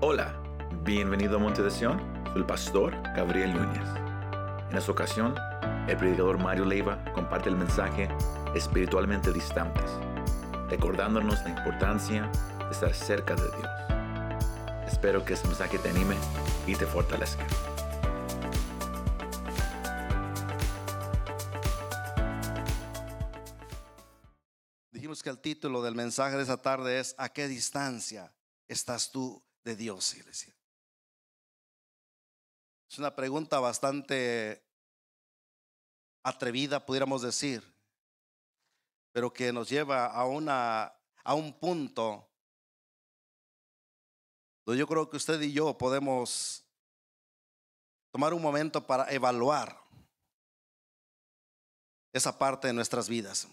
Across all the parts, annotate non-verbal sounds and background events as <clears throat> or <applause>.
Hola, bienvenido a Monte de Sion, soy el pastor Gabriel Núñez. En esta ocasión, el predicador Mario Leiva comparte el mensaje espiritualmente distantes, recordándonos la importancia de estar cerca de Dios. Espero que este mensaje te anime y te fortalezca. Dijimos que el título del mensaje de esa tarde es ¿A qué distancia estás tú de Dios, iglesia? Es una pregunta bastante atrevida, pudiéramos decir, pero que nos lleva a, una, a un punto donde yo creo que usted y yo podemos tomar un momento para evaluar esa parte de nuestras vidas.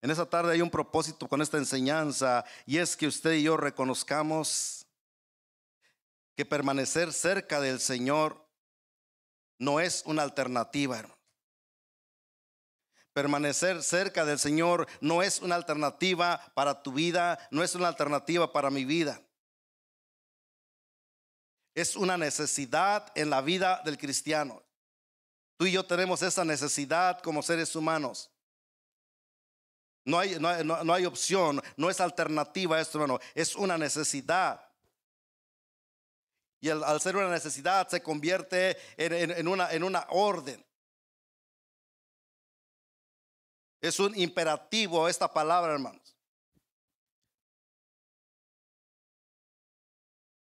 En esta tarde hay un propósito con esta enseñanza y es que usted y yo reconozcamos que permanecer cerca del Señor no es una alternativa. Permanecer cerca del Señor no es una alternativa para tu vida, no es una alternativa para mi vida. Es una necesidad en la vida del cristiano. Tú y yo tenemos esa necesidad como seres humanos. No hay, no, no, hay opción, no es alternativa esto, hermano. Es una necesidad. Y al, ser una necesidad se convierte en, una, en una orden. Es un imperativo esta palabra, hermanos.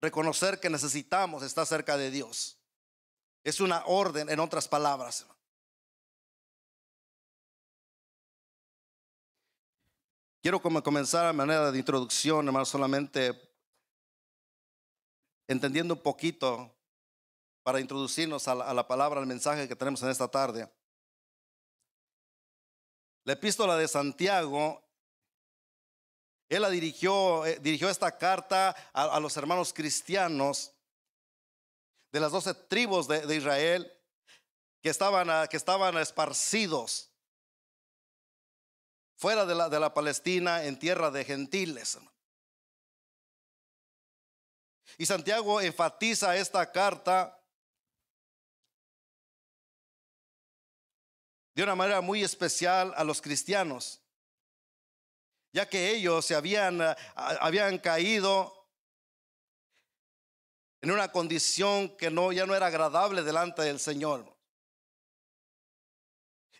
Reconocer que necesitamos estar cerca de Dios. Es una orden, en otras palabras. Quiero comenzar a manera de introducción, hermano, solamente entendiendo un poquito para introducirnos a la, palabra, al mensaje que tenemos en esta tarde. La epístola de Santiago, él la dirigió, eh, esta carta a, los hermanos cristianos de las doce tribus de, Israel que estaban, que estaban esparcidos fuera de la, de la Palestina, en tierra de gentiles. Y Santiago enfatiza esta carta de una manera muy especial a los cristianos, ya que ellos se habían, habían caído en una condición que no, ya no era agradable delante del Señor.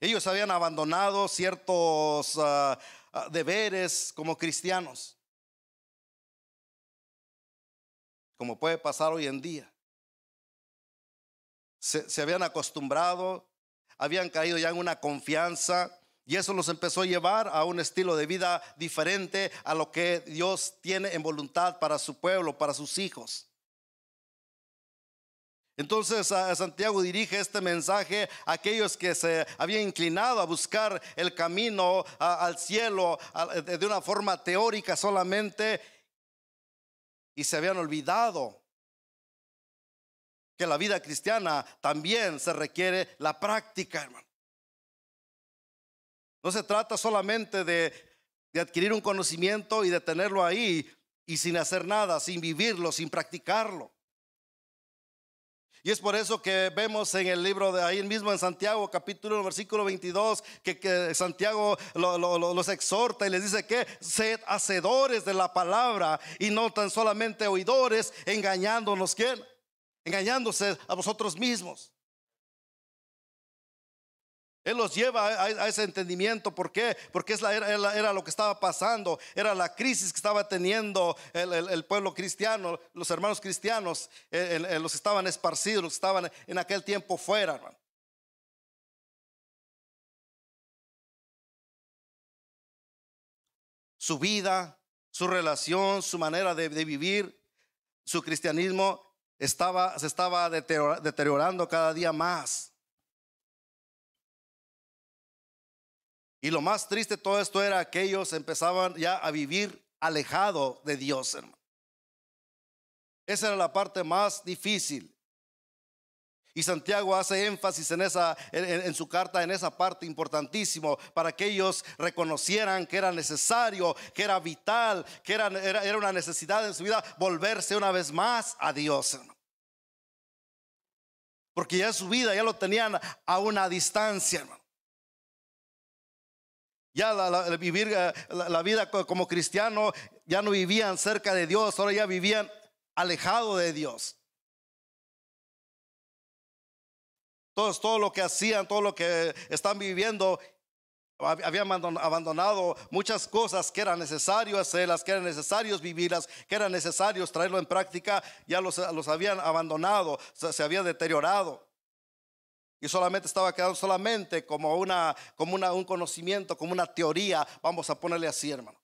Ellos habían abandonado ciertos ah, ah, deberes como cristianos, como puede pasar hoy en día. Se, se habían acostumbrado, habían caído ya en una confianza y eso los empezó a llevar a un estilo de vida diferente a lo que Dios tiene en voluntad para su pueblo, para sus hijos. Entonces Santiago dirige este mensaje a aquellos que se habían inclinado a buscar el camino al cielo de una forma teórica solamente y se habían olvidado que la vida cristiana también se requiere la práctica, hermano. No se trata solamente de, de adquirir un conocimiento y de tenerlo ahí y sin hacer nada, sin vivirlo, sin practicarlo. Y es por eso que vemos en el libro de ahí mismo en Santiago, capítulo 1, versículo 22, que, Santiago los exhorta y les dice que sed hacedores de la palabra y no tan solamente oidores, engañándonos, ¿quién? Engañándose a vosotros mismos. Él los lleva a, ese entendimiento. ¿Por qué? Porque era, lo que estaba pasando. Era la crisis que estaba teniendo el, pueblo cristiano, los hermanos cristianos, los que estaban esparcidos, los estaban en aquel tiempo fuera. Su vida, su relación, su manera de, de vivir, su cristianismo estaba, se estaba deteriorando cada día más. Y lo más triste de todo esto era que ellos empezaban ya a vivir alejado de Dios, hermano. Esa era la parte más difícil. Y Santiago hace énfasis en, esa, en, su carta, en esa parte importantísimo, para que ellos reconocieran que era necesario, que era vital, que era, era, una necesidad en su vida volverse una vez más a Dios. Porque ya su vida ya lo tenían a una distancia, hermano. Ya la, vivir eh, la, vida como cristiano, ya no vivían cerca de Dios, ahora ya vivían alejado de Dios. Todos, todo lo que hacían, todo lo que están viviendo, habían abandonado muchas cosas que eran necesario hacerlas, que eran necesarios vivirlas, que eran necesarios traerlo en práctica, ya los, los habían abandonado, se había deteriorado. Y solamente estaba quedando solamente como, una, como una, un conocimiento, como una teoría, vamos a ponerle así, hermano.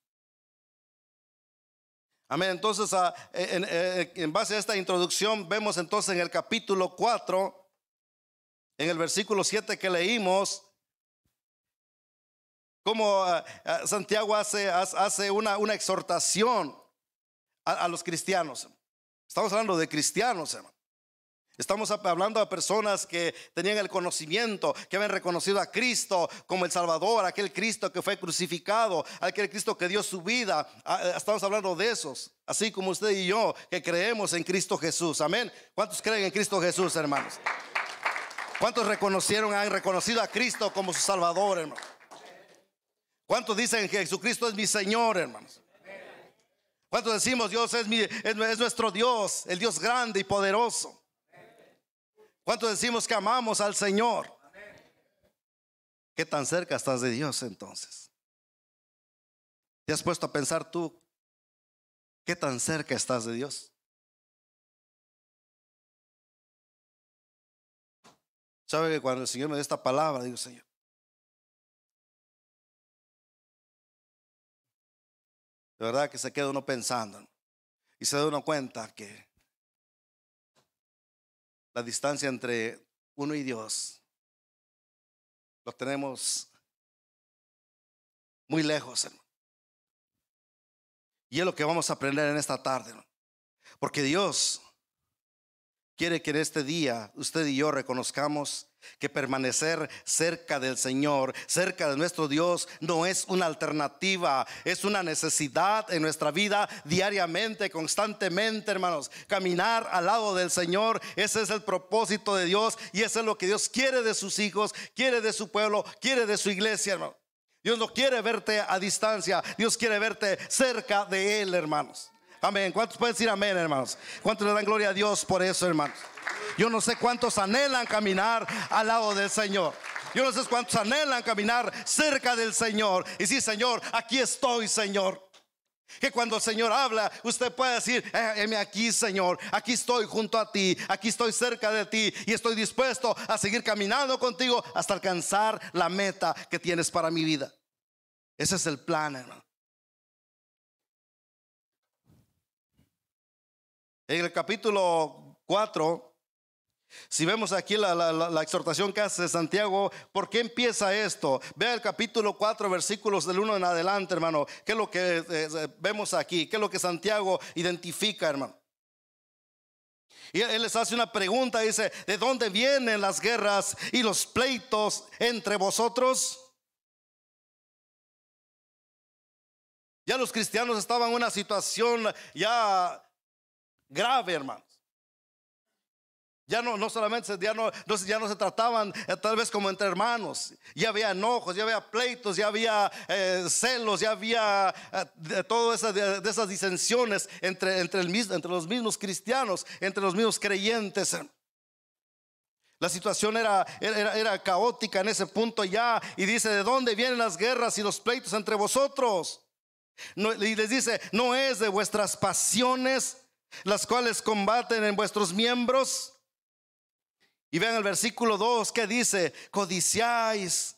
Amén. Entonces, ah, en, en, base a esta introducción, vemos entonces en el capítulo 4 en el versículo 7 que leímos, como ah, ah, Santiago hace, hace una, una exhortación a, los cristianos. Estamos hablando de cristianos, hermano. Estamos hablando a personas que tenían el conocimiento, que habían reconocido a Cristo como el Salvador, aquel Cristo que fue crucificado, aquel Cristo que dio su vida. Ah, eh, estamos hablando de esos, así como usted y yo, que creemos en Cristo Jesús. Amén. ¿Cuántos creen en Cristo Jesús, hermanos? ¿Cuántos reconocieron, han reconocido a Cristo como su Salvador, hermano? ¿Cuántos dicen que Jesucristo es mi Señor, hermanos? ¿Cuántos decimos Dios es, mi, es, nuestro Dios, el Dios grande y poderoso? ¿Cuántos decimos que amamos al Señor? ¿Qué tan cerca estás de Dios entonces? ¿Te has puesto a pensar tú qué tan cerca estás de Dios? ¿Sabe que cuando el Señor me dé esta palabra, digo, Señor, de verdad que se queda uno pensando y se da uno cuenta que la distancia entre uno y Dios lo tenemos muy lejos, hermano. Y es lo que vamos a aprender en esta tarde, porque Dios quiere que en este día usted y yo reconozcamos que permanecer cerca del Señor, cerca de nuestro Dios, no es una alternativa, es una necesidad en nuestra vida diariamente, constantemente, hermanos. Caminar al lado del Señor, ese es el propósito de Dios y eso es lo que Dios quiere de sus hijos, quiere de su pueblo, quiere de su iglesia, hermano. Dios no quiere verte a distancia, Dios quiere verte cerca de Él, hermanos. Amén. ¿Cuántos pueden decir amén, hermanos? ¿Cuántos le dan gloria a Dios por eso, hermanos? Yo no sé cuántos anhelan caminar al lado del Señor. Yo no sé cuántos anhelan caminar cerca del Señor. Y sí, Señor, aquí estoy, Señor. Que cuando el Señor habla, usted puede decir, eh, aquí, Señor, aquí estoy junto a ti, aquí estoy cerca de ti y estoy dispuesto a seguir caminando contigo hasta alcanzar la meta que tienes para mi vida. Ese es el plan, hermano. En el capítulo 4, si vemos aquí la, exhortación que hace Santiago, ¿por qué empieza esto? Vea el capítulo 4, versículos del 1 en adelante, hermano. ¿Qué es lo que eh, eh, vemos aquí? ¿Qué es lo que Santiago identifica, hermano? Y él les hace una pregunta, dice, ¿de dónde vienen las guerras y los pleitos entre vosotros? Ya los cristianos estaban en una situación ya grave, hermanos. Ya no, no solamente, ya no, ya no se trataban eh, tal vez como entre hermanos. Ya había enojos, ya había pleitos, ya había eh, celos, ya había eh, todas esas, de, esas disensiones entre, entre, los mismos cristianos, entre los mismos creyentes. La situación era, era, caótica en ese punto ya. Y dice, ¿de dónde vienen las guerras y los pleitos entre vosotros? y les dice, no es de vuestras pasiones las cuales combaten en vuestros miembros. Y vean el versículo 2 que dice, codiciáis.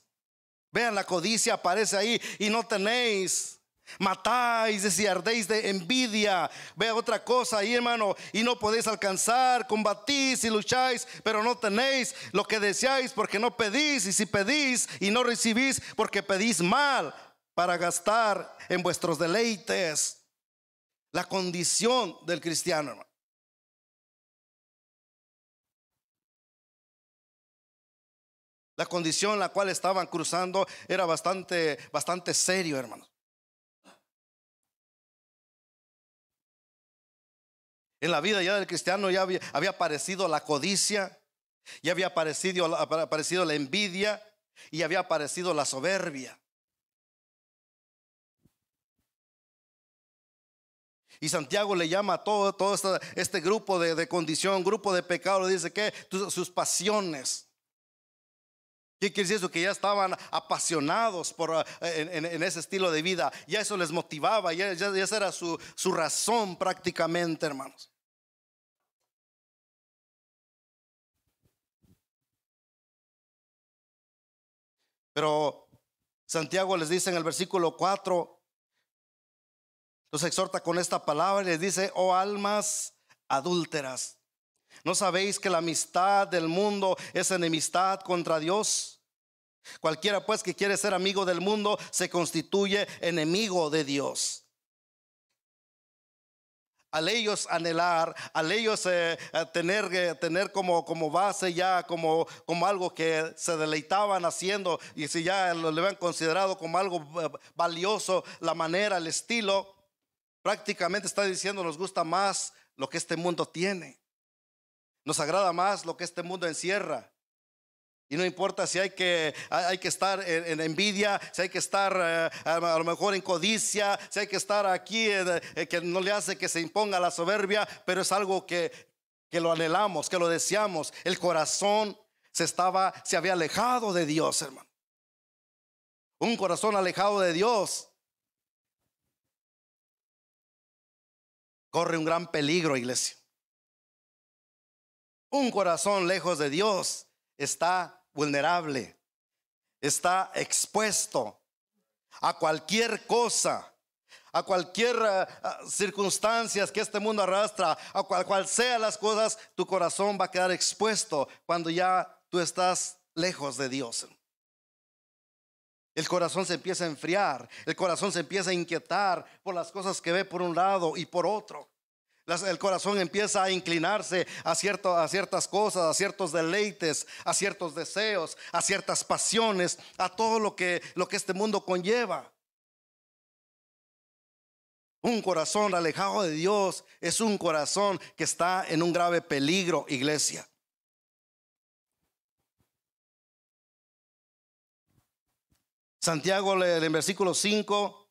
Vean, la codicia aparece ahí y no tenéis. Matáis ardéis de envidia. Vean otra cosa ahí, hermano. Y no podéis alcanzar. Combatís y lucháis, pero no tenéis lo que deseáis porque no pedís. Y si pedís y no recibís porque pedís mal para gastar en vuestros deleites la condición del cristiano, La condición en la cual estaban cruzando era bastante, bastante serio, hermanos. En la vida ya del cristiano ya había, aparecido la codicia, ya había aparecido, aparecido la envidia y había aparecido la soberbia. Y Santiago le llama a todo, todo este, grupo de, condición, grupo de pecado, dice que sus pasiones. ¿Qué quiere decir eso? Que ya estaban apasionados por, eh, en, ese estilo de vida. Ya eso les motivaba, ya, ya, esa era su, su razón prácticamente, hermanos. Pero Santiago les dice en el versículo 4, los exhorta con esta palabra y les dice, oh almas adúlteras, ¿no sabéis que la amistad del mundo es enemistad contra Dios? Cualquiera pues que quiere ser amigo del mundo se constituye enemigo de Dios al ellos anhelar, al ellos eh, tener, tener como, como base ya, como, como algo que se deleitaban haciendo, y si ya lo habían considerado como algo eh, valioso, la manera, el estilo, prácticamente está diciendo nos gusta más lo que este mundo tiene, nos agrada más lo que este mundo encierra. Y no importa si hay que, hay que estar en, envidia, si hay que estar eh, a lo mejor en codicia, si hay que estar aquí, eh, eh, que no le hace que se imponga la soberbia, pero es algo que, que lo anhelamos, que lo deseamos. El corazón se estaba, se había alejado de Dios, hermano. Un corazón alejado de Dios corre un gran peligro, iglesia. Un corazón lejos de Dios está vulnerable, está expuesto a cualquier cosa, a cualquier uh, circunstancias que este mundo arrastra, a cual, cual sea las cosas, tu corazón va a quedar expuesto cuando ya tú estás lejos de Dios. El corazón se empieza a enfriar, el corazón se empieza a inquietar por las cosas que ve por un lado y por otro. El corazón empieza a inclinarse a, a ciertas cosas, a ciertos deleites, a ciertos deseos, a ciertas pasiones, a todo lo que, lo que este mundo conlleva. Un corazón alejado de Dios es un corazón que está en un grave peligro, iglesia. Santiago en versículo 5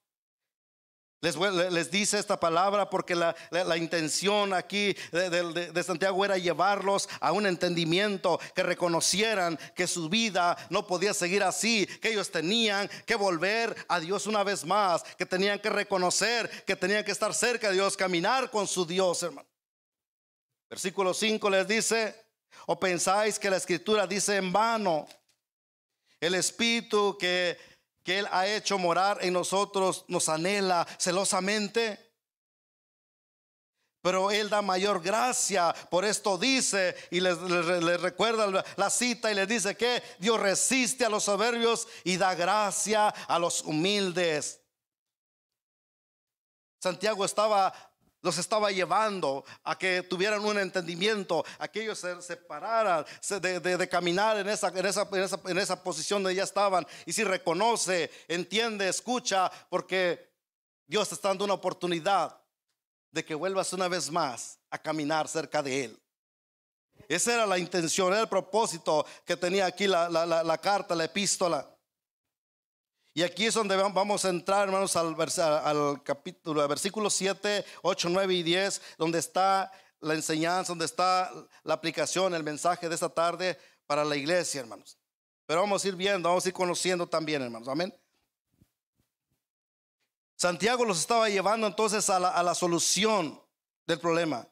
les, dice esta palabra porque la, intención aquí de, Santiago era llevarlos a un entendimiento, que reconocieran que su vida no podía seguir así, que ellos tenían que volver a Dios una vez más, que tenían que reconocer, que tenían que estar cerca de Dios, caminar con su Dios, hermano. Versículo 5 les dice, o pensáis que la escritura dice en vano, el espíritu que que Él ha hecho morar en nosotros nos anhela celosamente. Pero Él da mayor gracia, por esto dice y les, recuerda la cita y les dice que Dios resiste a los soberbios y da gracia a los humildes. Santiago estaba los estaba llevando a que tuvieran un entendimiento, a que ellos se separaran de, caminar en esa, posición donde ya estaban. Y si reconoce, entiende, escucha, porque Dios te está dando una oportunidad de que vuelvas una vez más a caminar cerca de Él. Esa era la intención, era el propósito que tenía aquí la carta, la epístola. Y aquí es donde vamos a entrar, hermanos, al, capítulo, al versículo 7, 8, 9 y 10, donde está la enseñanza, donde está la aplicación, el mensaje de esta tarde para la iglesia, hermanos. Pero vamos a ir viendo, vamos a ir conociendo también, hermanos. Amén. Santiago los estaba llevando entonces a la solución del problema.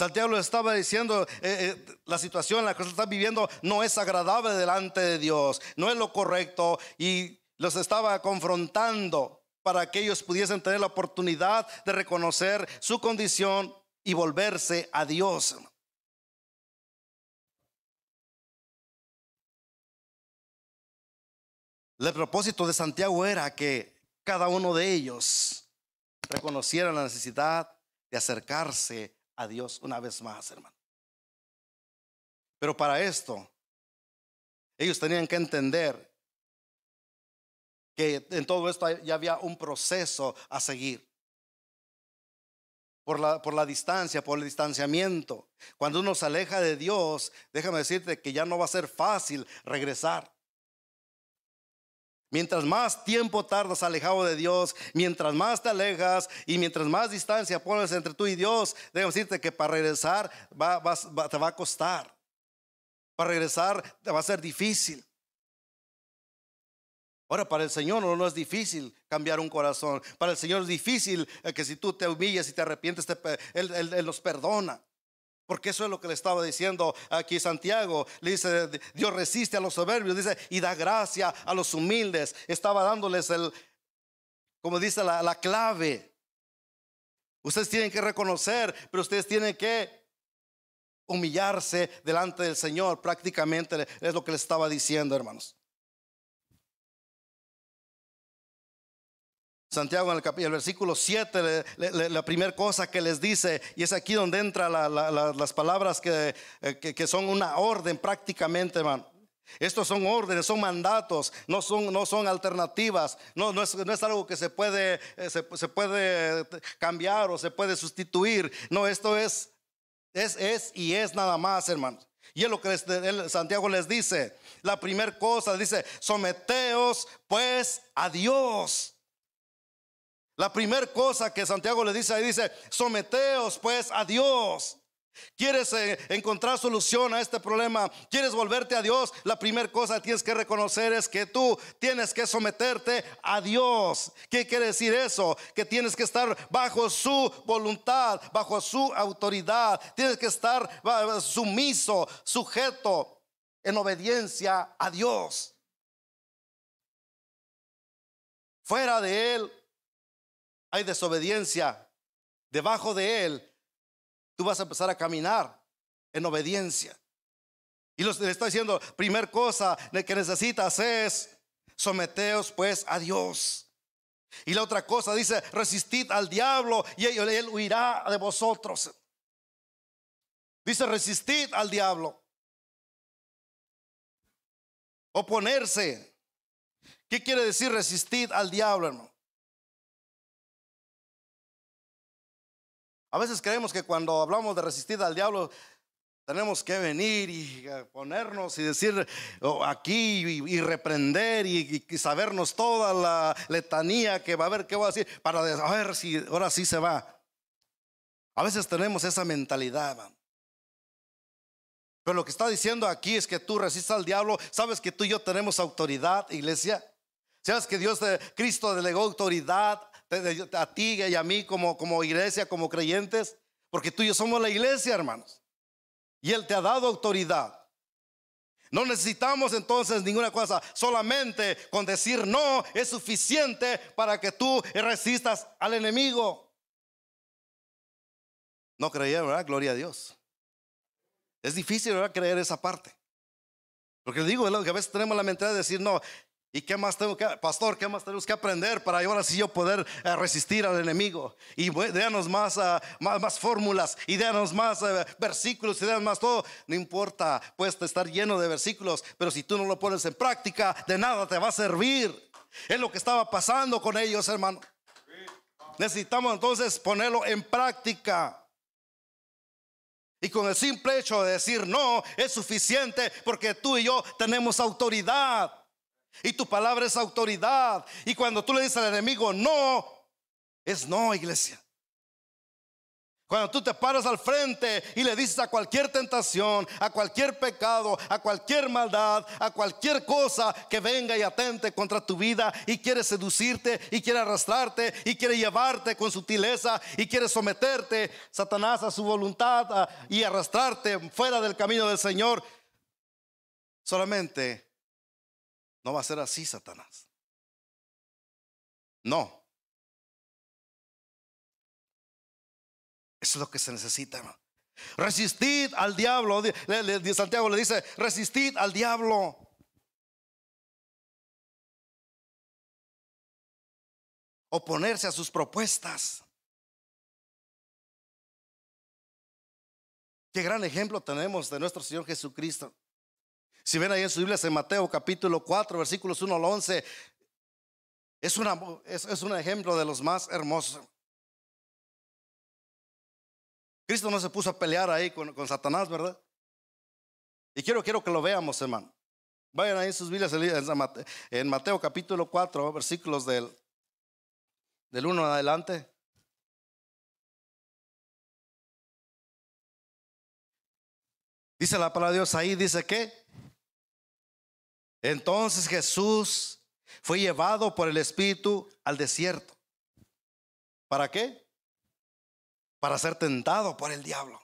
Santiago le estaba diciendo, eh, eh, la situación en la que se está viviendo no es agradable delante de Dios, no es lo correcto y los estaba confrontando para que ellos pudiesen tener la oportunidad de reconocer su condición y volverse a Dios. El propósito de Santiago era que cada uno de ellos reconociera la necesidad de acercarse a Dios una vez más, hermano. Pero para esto, ellos tenían que entender que en todo esto ya había un proceso a seguir. Por la, por la distancia, por el distanciamiento. Cuando uno se aleja de Dios, déjame decirte que ya no va a ser fácil regresar. Mientras más tiempo tardas alejado de Dios, mientras más te alejas y mientras más distancia pones entre tú y Dios, déjame decirte que para regresar te va a costar. Para regresar va a ser difícil. Ahora, para el Señor no, es difícil cambiar un corazón. Para el Señor es difícil eh, que si tú te humillas y te arrepientes, él, él, los perdona. Porque eso es lo que le estaba diciendo aquí Santiago. Le dice, Dios resiste a los soberbios, dice, y da gracia a los humildes. Estaba dándoles el, como dice la, la clave. Ustedes tienen que reconocer, pero ustedes tienen que humillarse delante del Señor. Prácticamente es lo que le estaba diciendo, hermanos. Santiago en el, el versículo 7, la primera cosa que les dice, y es aquí donde entran las palabras eh, que, que, son una orden prácticamente, hermano. Estos son órdenes, son mandatos, no son, no son alternativas, no, no, es, no es algo que se puede, eh, se, se, puede cambiar o se puede sustituir. No, esto es, es, es y es nada más, hermanos. Y es lo que Santiago les dice. La primera cosa dice, someteos pues a Dios. La primera cosa que Santiago le dice ahí dice, someteos pues a Dios. ¿Quieres eh, encontrar solución a este problema? ¿Quieres volverte a Dios? La primera cosa que tienes que reconocer es que tú tienes que someterte a Dios. ¿Qué quiere decir eso? Que tienes que estar bajo su voluntad, bajo su autoridad. Tienes que estar sumiso, sujeto, en obediencia a Dios. Fuera de Él hay desobediencia, debajo de él, tú vas a empezar a caminar en obediencia. Y le está diciendo, primer cosa que necesitas es someteos pues a Dios. Y la otra cosa dice, resistid al diablo y él, él huirá de vosotros. Dice, resistid al diablo. Oponerse. ¿Qué quiere decir resistir al diablo, hermano? A veces creemos que cuando hablamos de resistir al diablo, tenemos que venir y ponernos y decir oh, aquí y, reprender y, sabernos toda la letanía que va a haber, que va a decir, para ver si ahora sí se va. A veces tenemos esa mentalidad, Pero lo que está diciendo aquí es que tú resistas al diablo. Sabes que tú y yo tenemos autoridad, iglesia. Sabes que Dios de Cristo delegó autoridad a ti y a mí como, como iglesia, como creyentes, porque tú y yo somos la iglesia, hermanos. Y Él te ha dado autoridad. No necesitamos entonces ninguna cosa, solamente con decir no es suficiente para que tú resistas al enemigo. No creía, ¿verdad? Gloria a Dios. Es difícil, ¿verdad? Creer esa parte. Porque digo, que a veces tenemos la mentalidad de decir, no, ¿Y qué más tengo que, pastor, qué más tenemos que aprender para ahora sí yo poder eh, resistir al enemigo? Y déanos más, uh, más, más, fórmulas, y déanos más uh, versículos, y déanos más todo. No importa, puedes estar lleno de versículos, pero si tú no lo pones en práctica, de nada te va a servir. Es lo que estaba pasando con ellos, hermano. Necesitamos entonces ponerlo en práctica. Y con el simple hecho de decir no es suficiente porque tú y yo tenemos autoridad. Y tu palabra es autoridad. Y cuando tú le dices al enemigo no, es no, iglesia. Cuando tú te paras al frente y le dices a cualquier tentación, a cualquier pecado, a cualquier maldad, a cualquier cosa que venga y atente contra tu vida y quiere seducirte y quiere arrastrarte y quiere llevarte con sutileza y quiere someterte, Satanás, a su voluntad y arrastrarte fuera del camino del Señor, solamente no va a ser así, Satanás. No. Eso es lo que se necesita, hermano. Resistid al diablo. Santiago le dice, resistid al diablo. Oponerse a sus propuestas. Qué gran ejemplo tenemos de nuestro Señor Jesucristo. Si ven ahí en su Biblia en Mateo capítulo 4, versículos 1 al 11, es, una, es, un ejemplo de los más hermosos. Cristo no se puso a pelear ahí con, con Satanás, ¿verdad? Y quiero, quiero que lo veamos, hermano. Vayan ahí en sus Biblias en Mateo capítulo 4, versículos del, del 1 en adelante. Dice la palabra de Dios ahí, dice que entonces Jesús fue llevado por el Espíritu al desierto. ¿Para qué? Para ser tentado por el diablo.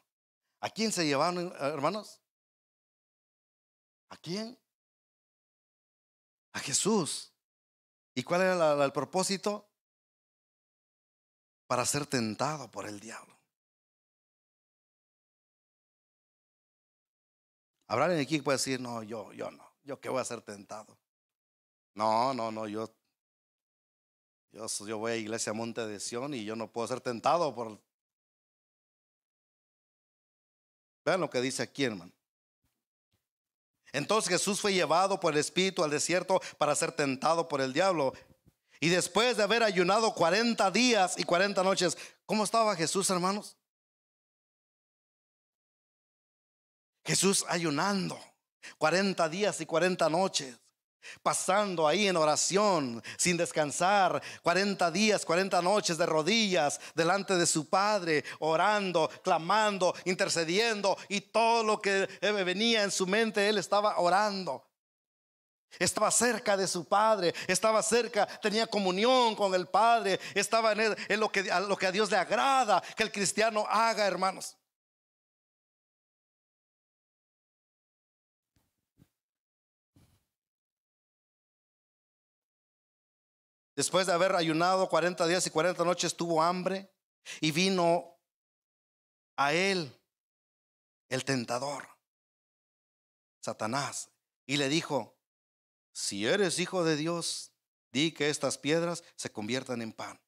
¿A quién se llevaron, hermanos? ¿A quién? A Jesús. ¿Y cuál era el propósito? Para ser tentado por el diablo. Habrá alguien aquí que puede decir, no, yo, yo no, yo qué voy a ser tentado. No, no, no, yo, yo, yo voy a iglesia Monte de Sion y yo no puedo ser tentado por... Vean lo que dice aquí, hermano. Entonces Jesús fue llevado por el Espíritu al desierto para ser tentado por el diablo. Y después de haber ayunado 40 días y 40 noches, ¿cómo estaba Jesús, hermanos? Jesús ayunando 40 días y 40 noches pasando ahí en oración, sin descansar, 40 días, 40 noches de rodillas delante de su Padre, orando, clamando, intercediendo y todo lo que venía en su mente, él estaba orando. Estaba cerca de su Padre, estaba cerca, tenía comunión con el Padre, estaba en, lo, que, lo que a Dios le agrada que el cristiano haga, hermanos. Después de haber ayunado 40 días y 40 noches, tuvo hambre y vino a él el tentador, Satanás, y le dijo, si eres hijo de Dios, di que estas piedras se conviertan en pan.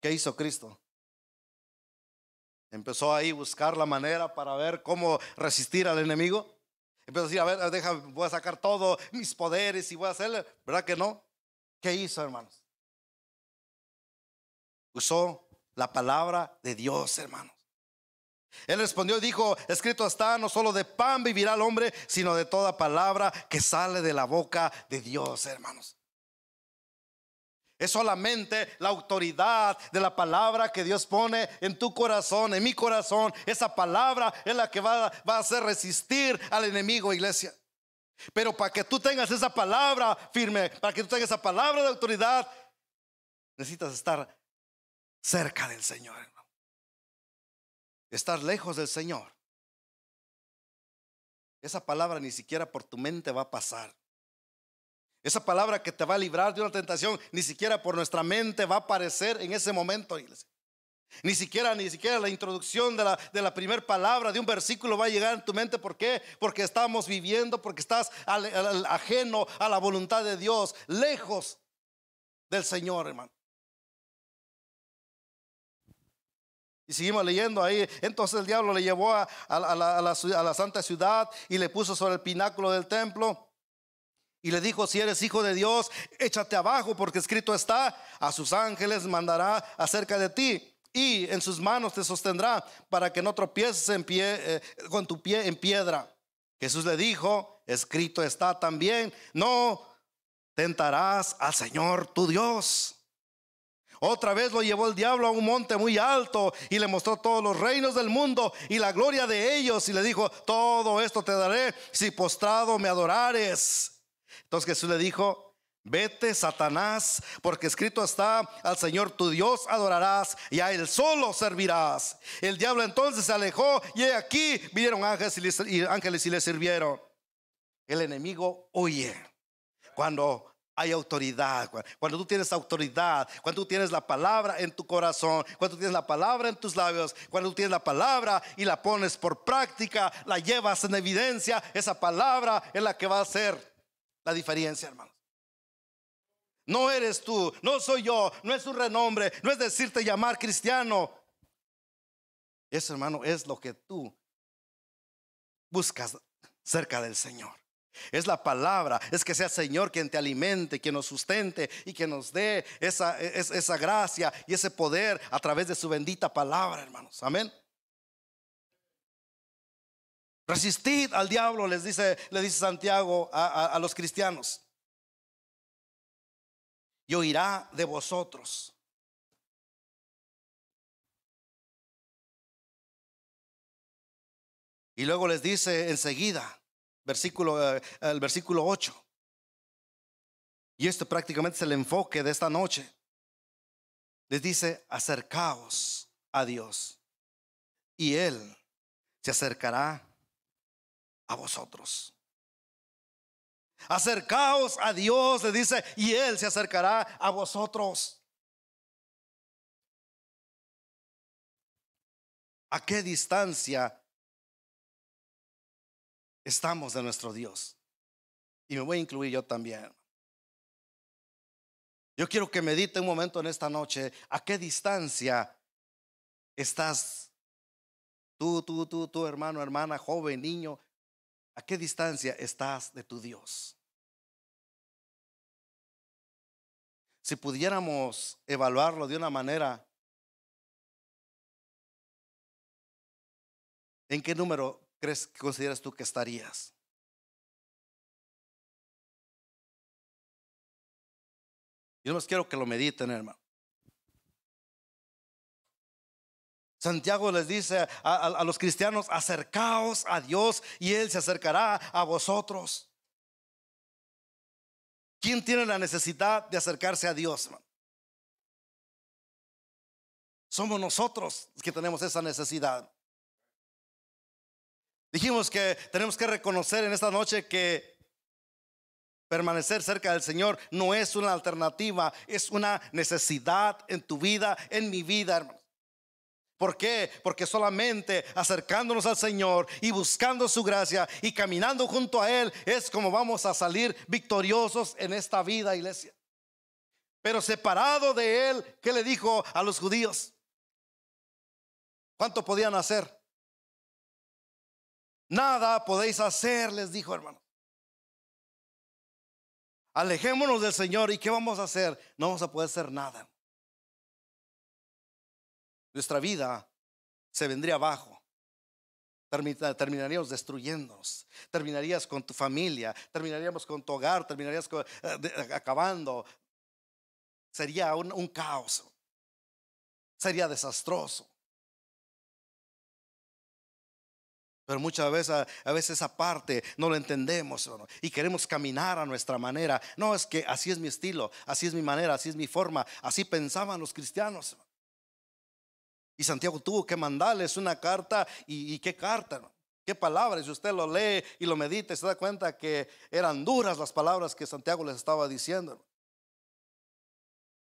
¿Qué hizo Cristo? Empezó ahí a buscar la manera para ver cómo resistir al enemigo. Empezó a decir, a ver, deja, voy a sacar todos mis poderes y voy a hacerle. ¿Verdad que no? ¿Qué hizo, hermanos? Usó la palabra de Dios, hermanos. Él respondió y dijo, escrito está, no solo de pan vivirá el hombre, sino de toda palabra que sale de la boca de Dios, hermanos. Es solamente la autoridad de la palabra que Dios pone en tu corazón, en mi corazón. Esa palabra es la que va, va a hacer resistir al enemigo, iglesia. Pero para que tú tengas esa palabra firme, para que tú tengas esa palabra de autoridad, necesitas estar cerca del Señor. Estar lejos del Señor. Esa palabra ni siquiera por tu mente va a pasar. Esa palabra que te va a librar de una tentación, ni siquiera por nuestra mente va a aparecer en ese momento, iglesia. Ni siquiera, ni siquiera la introducción de la, de la primera palabra de un versículo va a llegar en tu mente. ¿Por qué? Porque estamos viviendo, porque estás ajeno a la voluntad de Dios, lejos del Señor, hermano. Y seguimos leyendo ahí. Entonces el diablo le llevó a, la, a la santa ciudad y le puso sobre el pináculo del templo y le dijo, si eres hijo de Dios, échate abajo, porque escrito está, a sus ángeles mandará acerca de ti y en sus manos te sostendrá para que no tropieces en pie, eh, con tu pie en piedra. Jesús le dijo, escrito está también, no tentarás al Señor tu Dios. Otra vez lo llevó el diablo a un monte muy alto y le mostró todos los reinos del mundo y la gloria de ellos y le dijo, todo esto te daré si postrado me adorares. Entonces Jesús le dijo, vete Satanás, porque escrito está, al Señor tu Dios adorarás y a Él solo servirás. El diablo entonces se alejó y aquí vinieron ángeles y, ángeles y le sirvieron. El enemigo huye cuando hay autoridad, cuando tú tienes autoridad, cuando tú tienes la palabra en tu corazón, cuando tú tienes la palabra en tus labios, cuando tú tienes la palabra y la pones por práctica, la llevas en evidencia, esa palabra es la que va a ser la diferencia, hermanos. No eres tú, no soy yo, no es un renombre, no es decirte llamar cristiano. Eso, hermano, es lo que tú buscas cerca del Señor. Es la palabra, es que sea Señor quien te alimente, quien nos sustente y que nos dé esa, esa gracia y ese poder a través de su bendita palabra, hermanos. Amén. Resistid al diablo, les dice, dice Santiago a, a los cristianos. Y oirá de vosotros. Y luego les dice enseguida, versículo, eh, el versículo 8. Y esto prácticamente es el enfoque de esta noche. Les dice, acercaos a Dios y Él se acercará a vosotros. Acercaos a Dios, le dice, y Él se acercará a vosotros. ¿A qué distancia estamos de nuestro Dios. Y me voy a incluir yo también. Yo quiero que medite un momento en esta noche a qué distancia estás tú, tú, tú, tú, hermano, hermana, joven, niño, a qué distancia estás de tu Dios. Si pudiéramos evaluarlo de una manera, ¿en qué número crees, consideras tú que estarías? Yo no quiero que lo mediten, hermano. Santiago les dice a, los cristianos, acercaos a Dios y Él se acercará a vosotros. ¿Quién tiene la necesidad de acercarse a Dios? Somos nosotros los que tenemos esa necesidad. Dijimos que tenemos que reconocer en esta noche que permanecer cerca del Señor no es una alternativa, es una necesidad en tu vida, en mi vida, hermano. ¿Por qué? Porque solamente acercándonos al Señor y buscando su gracia y caminando junto a Él es como vamos a salir victoriosos en esta vida, iglesia. Pero separado de Él, ¿qué le dijo a los judíos? ¿Cuánto podían hacer? Nada podéis hacer, les dijo hermano. Alejémonos del Señor y ¿qué vamos a hacer? No vamos a poder hacer nada. Nuestra vida se vendría abajo. Terminaríamos destruyéndonos. Terminarías con tu familia. Terminaríamos con tu hogar. Terminarías eh, acabando. Sería un caos. Sería desastroso. Pero muchas veces, a veces esa parte no lo entendemos y queremos caminar a nuestra manera. No, es que así es mi estilo, así es mi manera, así es mi forma, así pensaban los cristianos. Y Santiago tuvo que mandarles una carta y, qué carta, qué palabras. Si usted lo lee y lo medita, se da cuenta que eran duras las palabras que Santiago les estaba diciendo.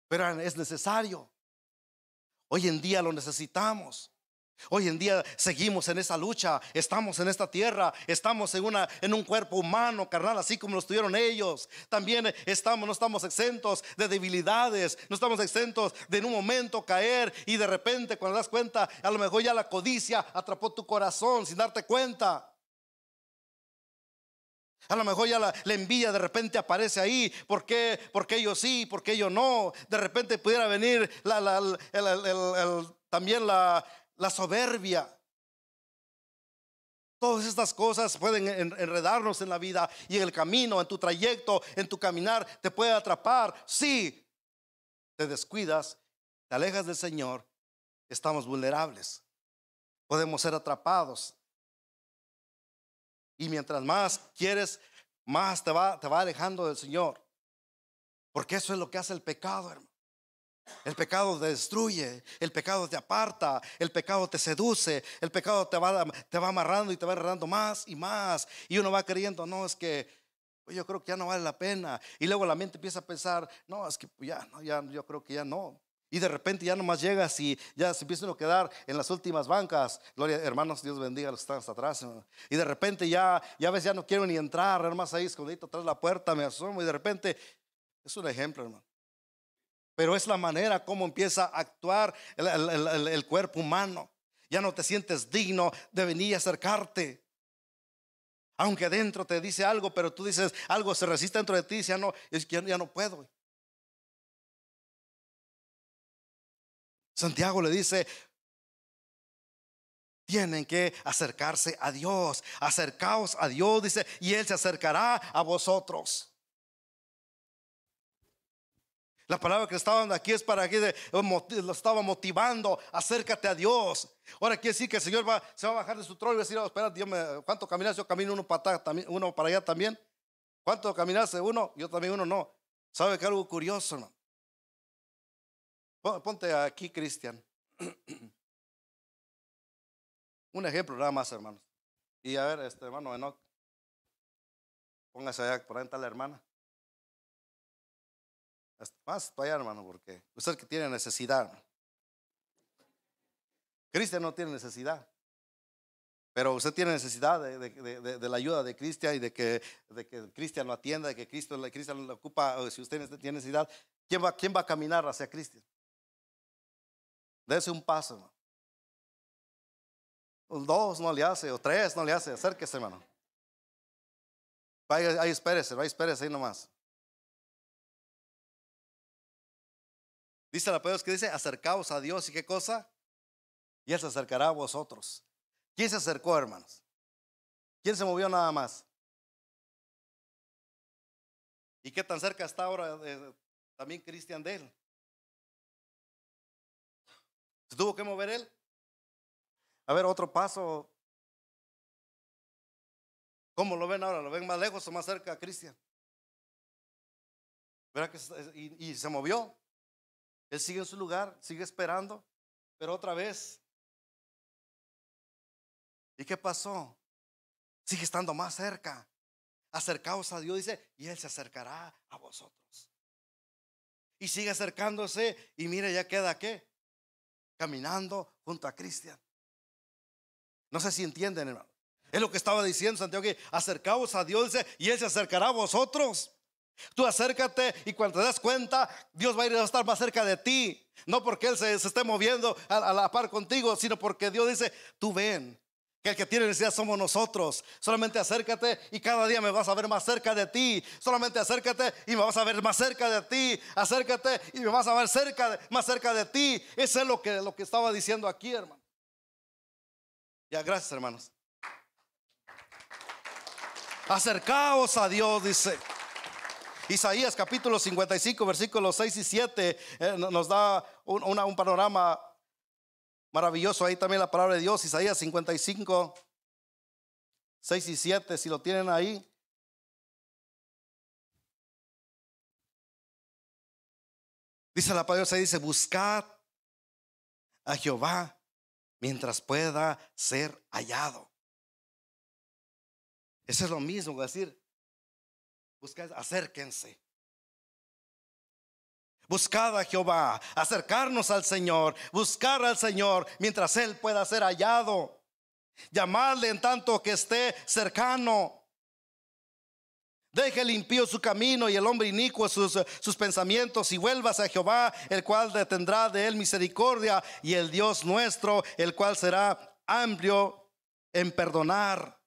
Pero es necesario. Hoy en día lo necesitamos. Hoy en día seguimos en esa lucha, estamos en esta tierra, estamos en, una, en un cuerpo humano, carnal, así como lo estuvieron ellos. También estamos, no estamos exentos de debilidades, no estamos exentos de en un momento caer y de repente cuando das cuenta, a lo mejor ya la codicia atrapó tu corazón sin darte cuenta. A lo mejor ya la, envidia de repente aparece ahí. ¿Por qué? Porque yo sí, porque yo no. De repente pudiera venir también la, la soberbia. Todas estas cosas pueden enredarnos en la vida y en el camino, en tu trayecto, en tu caminar, te puede atrapar. Si te descuidas, te alejas del Señor, estamos vulnerables. Podemos ser atrapados. Y mientras más quieres, más te va, te va alejando del Señor. Porque eso es lo que hace el pecado, hermano. El pecado te destruye, el pecado te aparta, el pecado te seduce, el pecado te va, te va amarrando y te va agarrando más y más. Y uno va creyendo, no, es que pues yo creo que ya no vale la pena. Y luego la mente empieza a pensar, no, es que ya, no, ya, yo creo que ya no. Y de repente ya nomás llegas y ya se empieza a quedar en las últimas bancas. Gloria, hermanos, Dios bendiga a los que están hasta atrás. Y de repente ya, ya ves, ya no quiero ni entrar, hermanos, ahí escondido atrás de la puerta, me asomo y de repente, es un ejemplo, hermano. Pero es la manera como empieza a actuar el, cuerpo humano. Ya no te sientes digno de venir y acercarte. Aunque dentro te dice algo, pero tú dices algo se resiste dentro de ti, ya no, es que ya no puedo. Santiago le dice, tienen que acercarse a Dios, acercaos a Dios, dice, y Él se acercará a vosotros. La palabra que estaban aquí es para que lo estaba motivando, acércate a Dios. Ahora quiere decir que el Señor va, se va a bajar de su trono y va a decir, oh, espera, ¿cuánto caminas? Yo camino uno para, uno para allá también. ¿Cuánto caminaste uno? Yo también uno no. ¿Sabe que algo curioso, no? Ponte aquí, Cristian. <clears throat> Un ejemplo nada más, hermanos. Y a ver, este hermano Enoch, póngase allá, por ahí está la hermana. Más para allá, hermano, porque usted que tiene necesidad. Cristian no tiene necesidad. Pero usted tiene necesidad de, la ayuda de Cristian y de que, de que Cristian lo atienda, de que Cristo, Cristian lo ocupa. Si usted tiene necesidad, ¿quién va, quién va a caminar hacia Cristian? Dese un paso. Hermano. Dos no le hace, o tres no le hace. Acérquese, hermano. Vaya, ahí espérese, vaya, espérese ahí nomás. Dice la palabra que dice, acercaos a Dios y qué cosa? Y Él se acercará a vosotros. ¿Quién se acercó, hermanos? ¿Quién se movió nada más? ¿Y qué tan cerca está ahora también Cristian de él? ¿Se tuvo que mover él? A ver, otro paso. ¿Cómo lo ven ahora? ¿Lo ven más lejos o más cerca, Cristian? ¿Verdad que y se movió? Él sigue en su lugar, sigue esperando, pero otra vez. ¿Y qué pasó? Sigue estando más cerca. Acercaos a Dios, dice, y Él se acercará a vosotros. Y sigue acercándose y mire, ya queda qué? Caminando junto a Cristian. No sé si entienden, hermano. Es lo que estaba diciendo Santiago, que acercaos a Dios dice, y Él se acercará a vosotros. Tú acércate y cuando te das cuenta, Dios va a ir a estar más cerca de ti. No porque Él se, esté moviendo a, la par contigo, sino porque Dios dice, tú ven, que el que tiene necesidad somos nosotros. Solamente acércate y cada día me vas a ver más cerca de ti. Solamente acércate y me vas a ver más cerca de ti. Acércate y me vas a ver cerca, más cerca de ti. Eso es lo que, lo que estaba diciendo aquí, hermano. Ya, gracias, hermanos. Acercaos a Dios, dice. Isaías capítulo 55, versículos 6 y 7 eh, nos da un, panorama maravilloso. Ahí también la palabra de Dios, Isaías 55, 6 y 7, si lo tienen ahí. Dice la palabra, dice, buscad a Jehová mientras pueda ser hallado. Eso es lo mismo, decir, Buscad, acérquense. Buscad a Jehová, acercarnos al Señor, buscar al Señor mientras Él pueda ser hallado. Llamarle en tanto que esté cercano. Deje el impío su camino y el hombre inicuo sus, sus pensamientos y vuelvas a Jehová, el cual detendrá de él misericordia y el Dios nuestro, el cual será amplio en perdonar.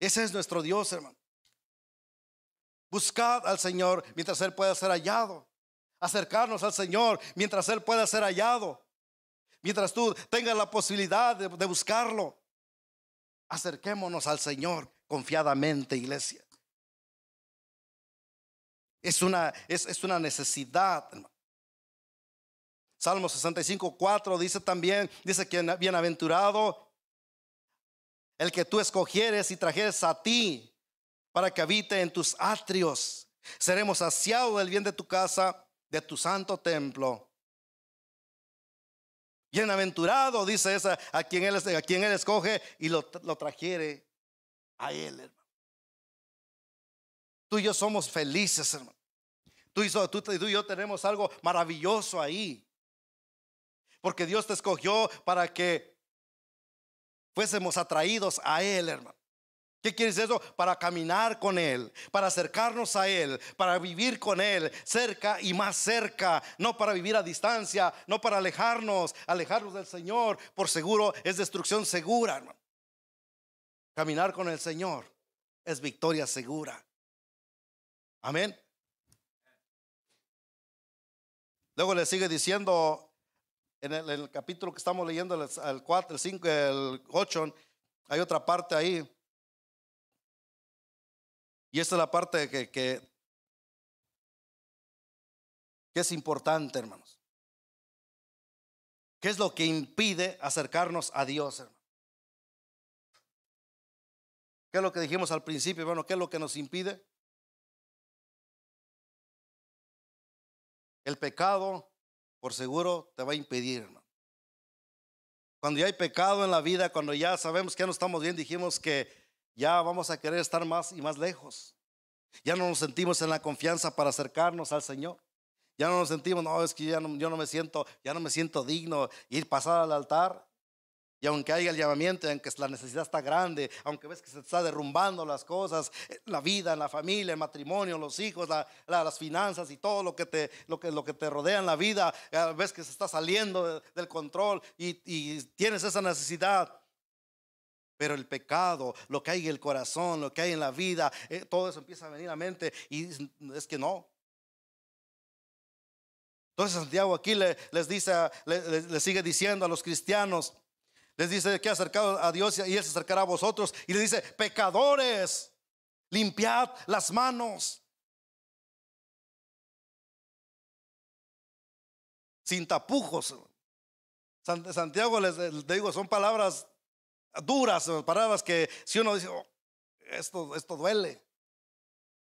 Ese es nuestro Dios, hermano. Buscad al Señor mientras Él pueda ser hallado. Acercarnos al Señor mientras Él pueda ser hallado. Mientras tú tengas la posibilidad de, buscarlo. Acerquémonos al Señor confiadamente, iglesia. Es una, es, es una necesidad. Hermano. Salmo 65, 4 dice también, dice que bienaventurado el que tú escogieres y trajeres a ti para que habite en tus atrios. Seremos saciados del bien de tu casa, de tu santo templo. Bienaventurado, dice esa, a quien él, a quien él escoge y lo, lo trajere a él, hermano. Tú y yo somos felices, hermano. Tú y, tú, tú y yo tenemos algo maravilloso ahí. Porque Dios te escogió para que fuésemos atraídos a Él, hermano. ¿Qué quiere decir eso? Para caminar con Él, para acercarnos a Él, para vivir con Él cerca y más cerca, no para vivir a distancia, no para alejarnos, alejarnos del Señor, por seguro es destrucción segura. Caminar con el Señor es victoria segura. Amén. Luego le sigue diciendo en el, capítulo que estamos leyendo, el, 4, el 5, el 8, hay otra parte ahí. Y esta es la parte que, que, es importante, hermanos. ¿Qué es lo que impide acercarnos a Dios, hermanos? ¿Qué es lo que dijimos al principio, hermano? ¿Qué es lo que nos impide? El pecado, por seguro, te va a impedir, hermano. Cuando ya hay pecado en la vida, cuando ya sabemos que no estamos bien, dijimos que ya vamos a querer estar más y más lejos. Ya no nos sentimos en la confianza para acercarnos al Señor. Ya no nos sentimos, no, es que ya no, yo no me siento, ya no me siento digno ir pasar al altar. Y aunque haya el llamamiento, aunque la necesidad está grande, aunque ves que se está derrumbando las cosas, eh, la vida, la familia, el matrimonio, los hijos, las finanzas y todo lo que te, rodea en la vida, eh, ves que se está saliendo del control y, tienes esa necesidad. Pero el pecado, lo que hay en el corazón, lo que hay en la vida, eh, todo eso empieza a venir a mente y es que no. Entonces Santiago aquí les dice, le, sigue diciendo a los cristianos, les dice que acercado a Dios y Él se acercará a vosotros. Y le dice, pecadores, limpiad las manos. Sin tapujos. Santiago les digo, son palabras duras, palabras que si uno dice, oh, esto, esto duele.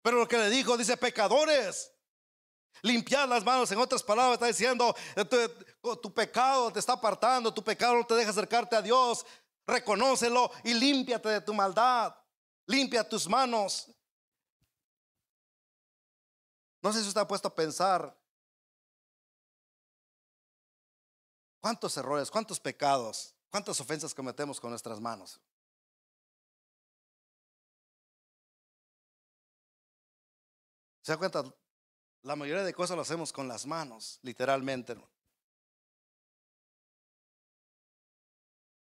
Pero lo que le dijo, dice, pecadores, limpiar las manos. En otras palabras, está diciendo, tu, tu, pecado te está apartando, tu pecado no te deja acercarte a Dios. Reconócelo y límpiate de tu maldad. Limpia tus manos. No sé si usted ha puesto a pensar cuántos errores, cuántos pecados ¿Cuántas ofensas cometemos con nuestras manos? ¿Se da cuenta? La mayoría de cosas lo hacemos con las manos, literalmente.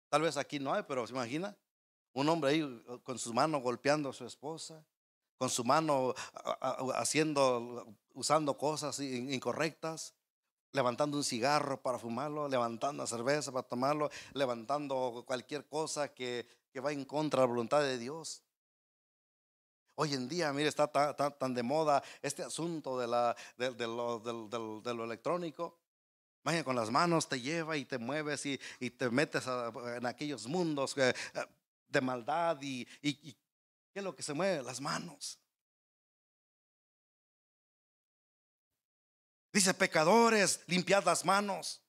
Tal vez aquí no hay, pero se imagina un hombre ahí uh, con su mano golpeando a su esposa, con su mano haciendo, usando cosas incorrectas levantando un cigarro para fumarlo, levantando cerveza para tomarlo, levantando cualquier cosa que, va en contra de la voluntad de Dios. Hoy en día, mire, está tan, de moda este asunto de, lo, electrónico. Imagina, con las manos te lleva y te mueves y, te metes en aquellos mundos eh, de maldad y, ¿qué es lo que se mueve? Las manos. Dice, pecadores, limpiad las manos.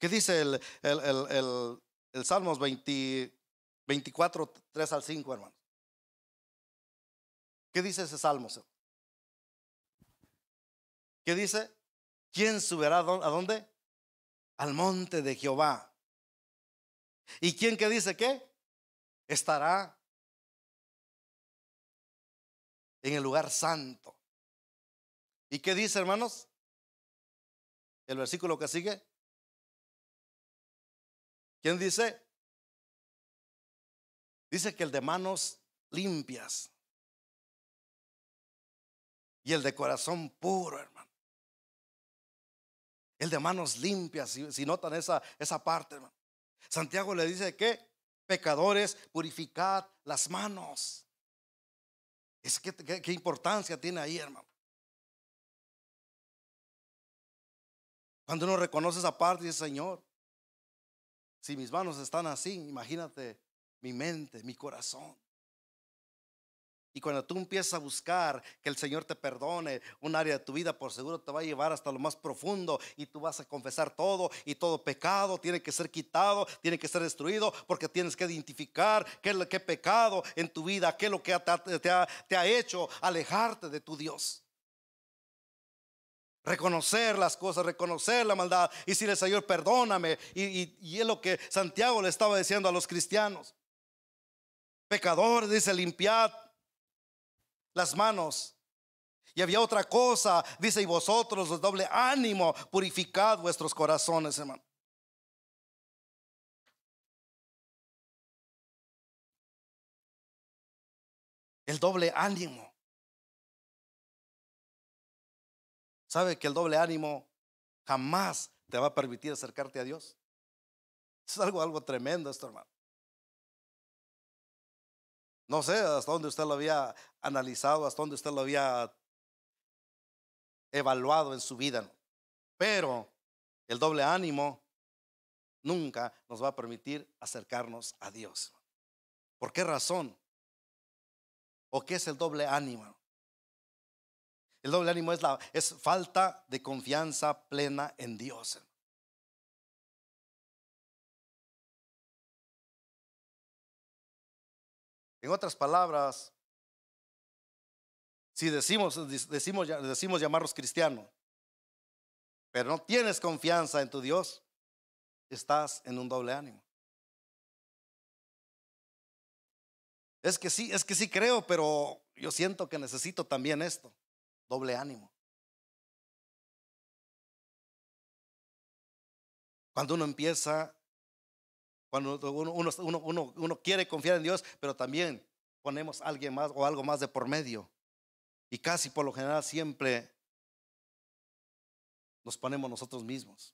¿Qué dice el, el, Salmos 24, 3 al 5, hermanos? ¿Qué dice ese Salmo? ¿Qué dice? ¿Quién subirá a dónde? Al monte de Jehová. ¿Y quién que dice qué? Estará en el lugar santo. ¿Y qué dice, hermanos? El versículo que sigue. ¿Quién dice? Dice que el de manos limpias y el de corazón puro, hermano. El de manos limpias, si, notan esa, esa parte, hermano. Santiago le dice que pecadores, purificad las manos. Es que, ¿qué, importancia tiene ahí, hermano? Cuando uno reconoce esa parte, dice, Señor, si mis manos están así, imagínate mi mente, mi corazón. Y cuando tú empiezas a buscar que el Señor te perdone un área de tu vida, por seguro te va a llevar hasta lo más profundo y tú vas a confesar todo y todo pecado tiene que ser quitado, tiene que ser destruido porque tienes que identificar qué pecado en tu vida, qué es lo que te ha, hecho alejarte de tu Dios. Reconocer las cosas, reconocer la maldad y decirle, Señor, perdóname. Y es lo que Santiago le estaba diciendo a los cristianos. Pecador, dice, limpiad las manos. Y había otra cosa, dice, y vosotros, de doble ánimo, purificad vuestros corazones, hermano. El doble ánimo. ¿Sabe que el doble ánimo jamás te va a permitir acercarte a Dios? Es algo, algo tremendo esto, hermano. No sé hasta dónde usted lo había analizado, hasta dónde usted lo había evaluado en su vida. Pero el doble ánimo nunca nos va a permitir acercarnos a Dios. ¿Por qué razón? ¿O qué es el doble ánimo? El doble ánimo es, la, falta de confianza plena en Dios. En otras palabras, si decimos, decimos, decimos llamarnos cristianos, pero no tienes confianza en tu Dios, estás en un doble ánimo. Es que sí, es que sí creo, pero yo siento que necesito también esto, doble ánimo. Cuando uno empieza, cuando uno, quiere confiar en Dios, pero también ponemos a alguien más o algo más de por medio. Y casi por lo general siempre nos ponemos nosotros mismos.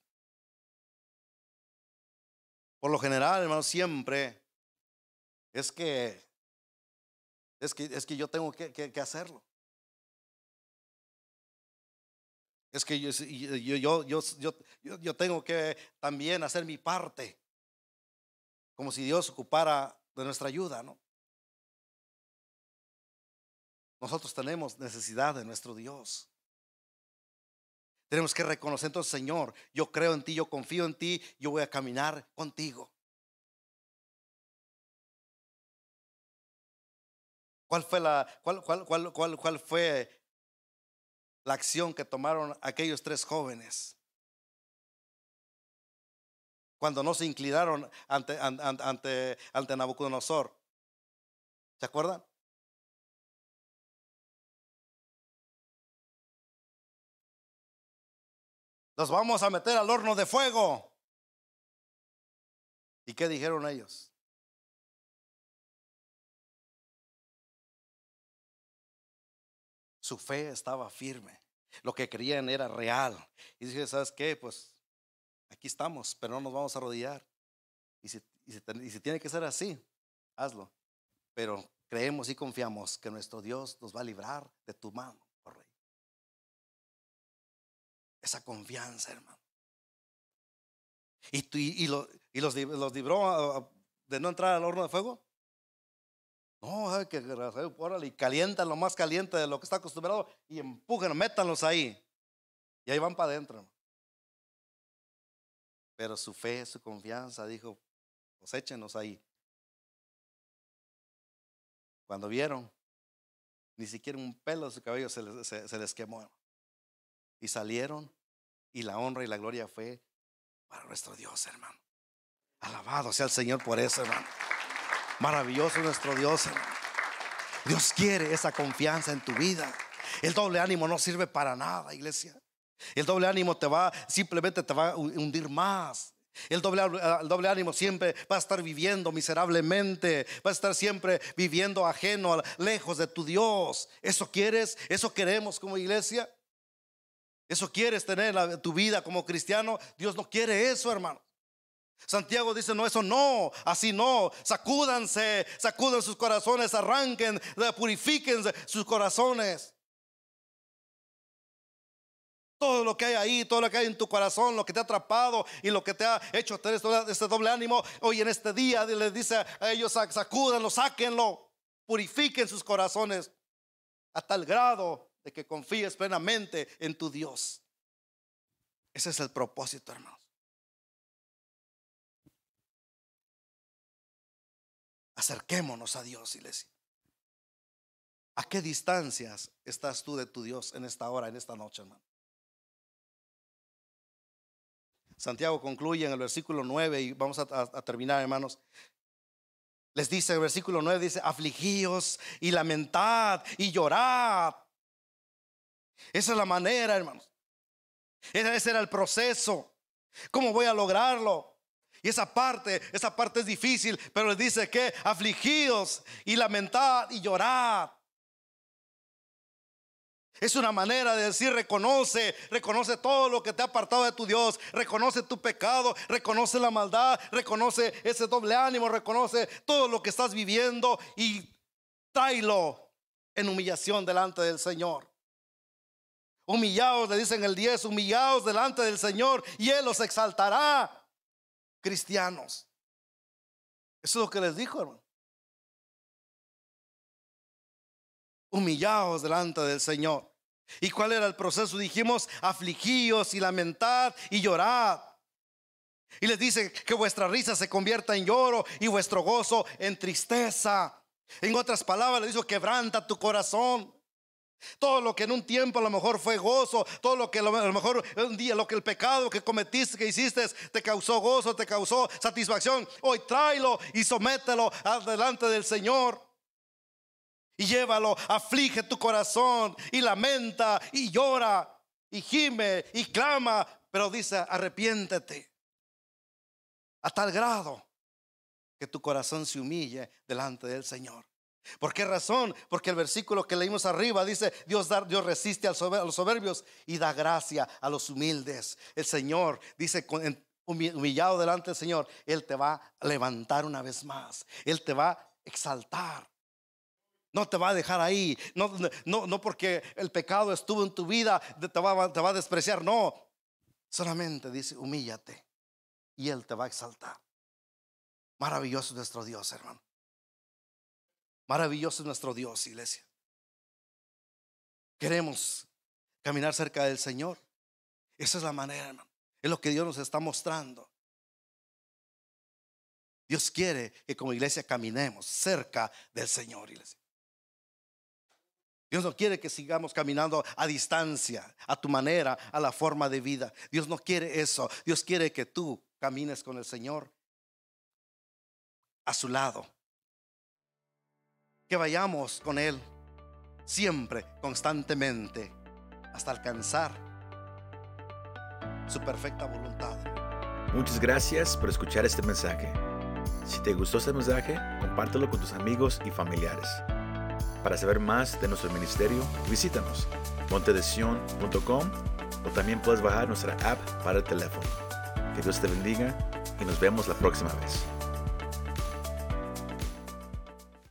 Por lo general, hermano, siempre es que es que, es que yo tengo que, hacerlo. Es que yo, yo, yo, yo tengo que también hacer mi parte. Como si Dios ocupara de nuestra ayuda, ¿no? Nosotros tenemos necesidad de nuestro Dios. Tenemos que reconocer entonces, Señor, yo creo en ti, yo confío en ti, yo voy a caminar contigo. ¿Cuál fue la, cuál, fue la acción que tomaron aquellos tres jóvenes? Cuando no se inclinaron ante, ante, ante, Nabucodonosor. ¿Se acuerdan? Nos vamos a meter al horno de fuego. ¿Y qué dijeron ellos? Su fe estaba firme. Lo que creían era real. Y dije, ¿sabes qué? Pues aquí estamos, pero no nos vamos a arrodillar. Y si, tiene que ser así, hazlo. Pero creemos y confiamos que nuestro Dios nos va a librar de tu mano, oh rey. Esa confianza, hermano. Y, los, y los, libró ah, ah, de no entrar al horno de fuego. No, que órale, y calientan lo más caliente de lo que está acostumbrado y empujen, métanlos ahí. Y ahí van para adentro. Pero su fe, su confianza, dijo, pues échenos ahí. Cuando vieron, ni siquiera un pelo de su cabello se les, se les quemó. Y salieron y la honra y la gloria fue para nuestro Dios, hermano. Alabado sea el Señor por eso, hermano. Maravilloso nuestro Dios. Dios quiere esa confianza en tu vida. El doble ánimo no sirve para nada, iglesia. El doble ánimo te va, simplemente te va a hundir más. El doble, el doble, ánimo siempre va a estar viviendo miserablemente, va a estar siempre viviendo ajeno, lejos de tu Dios. ¿Eso quieres? ¿Eso queremos como iglesia? ¿Eso quieres tener en tu vida como cristiano? Dios no quiere eso, hermano. Santiago dice, no, eso no, así no, sacúdanse, sacudan sus corazones, arranquen, purifiquen sus corazones. Todo lo que hay ahí, todo lo que hay en tu corazón, lo que te ha atrapado y lo que te ha hecho tener este, este doble ánimo, hoy en este día les dice a ellos, sacúdanlo, sáquenlo, purifiquen sus corazones hasta el grado de que confíes plenamente en tu Dios. Ese es el propósito, hermano. Acerquémonos a Dios, iglesia. ¿A qué distancias estás tú de tu Dios en esta hora, en esta noche, hermano? Santiago concluye en el versículo 9 y vamos a, terminar, hermanos. Les dice el versículo 9, dice, afligíos y lamentad y llorad. Esa es la manera, hermanos. Ese era el proceso. ¿Cómo voy a lograrlo? Y esa parte, esa parte es difícil, pero les dice que afligíos y lamentad y llorad. Es una manera de decir, reconoce, reconoce todo lo que te ha apartado de tu Dios, reconoce tu pecado, reconoce la maldad, reconoce ese doble ánimo, reconoce todo lo que estás viviendo y tráelo en humillación delante del Señor. Humillaos, le dicen el 10, humillaos delante del Señor y Él los exaltará, cristianos. Eso es lo que les dijo, hermano. Humillaos delante del Señor. ¿Y cuál era el proceso? Dijimos, afligíos y lamentad y llorad. Y les dice que vuestra risa se convierta en lloro y vuestro gozo en tristeza. En otras palabras, le dijo, quebranta tu corazón. Todo lo que en un tiempo a lo mejor fue gozo, todo lo que a lo mejor un día, lo que el pecado que cometiste, que hiciste, te causó gozo, te causó satisfacción. Hoy tráelo y somételo delante del Señor. Y llévalo, aflige tu corazón y lamenta y llora y gime y clama, pero dice, arrepiéntete a tal grado que tu corazón se humille delante del Señor. ¿Por qué razón? Porque el versículo que leímos arriba dice, Dios, da- Dios resiste a los soberbios y da gracia a los humildes. El Señor dice, humillado delante del Señor, Él te va a levantar una vez más. Él te va a exaltar. No te va a dejar ahí. No, no, no porque el pecado estuvo en tu vida, te va, te va a despreciar. No. Solamente dice, humíllate. Y Él te va a exaltar. Maravilloso es nuestro Dios, hermano. Maravilloso es nuestro Dios, iglesia. Queremos caminar cerca del Señor. Esa es la manera, hermano. Es lo que Dios nos está mostrando. Dios quiere que como iglesia caminemos cerca del Señor, iglesia. Dios no quiere que sigamos caminando a distancia, a tu manera, a la forma de vida. Dios no quiere eso. Dios quiere que tú camines con el Señor a su lado. Que vayamos con Él siempre, constantemente, hasta alcanzar su perfecta voluntad. Muchas gracias por escuchar este mensaje. Si te gustó este mensaje, compártelo con tus amigos y familiares. Para saber más de nuestro ministerio, visítanos montedesion.com o también puedes bajar nuestra app para el teléfono. Que Dios te bendiga y nos vemos la próxima vez.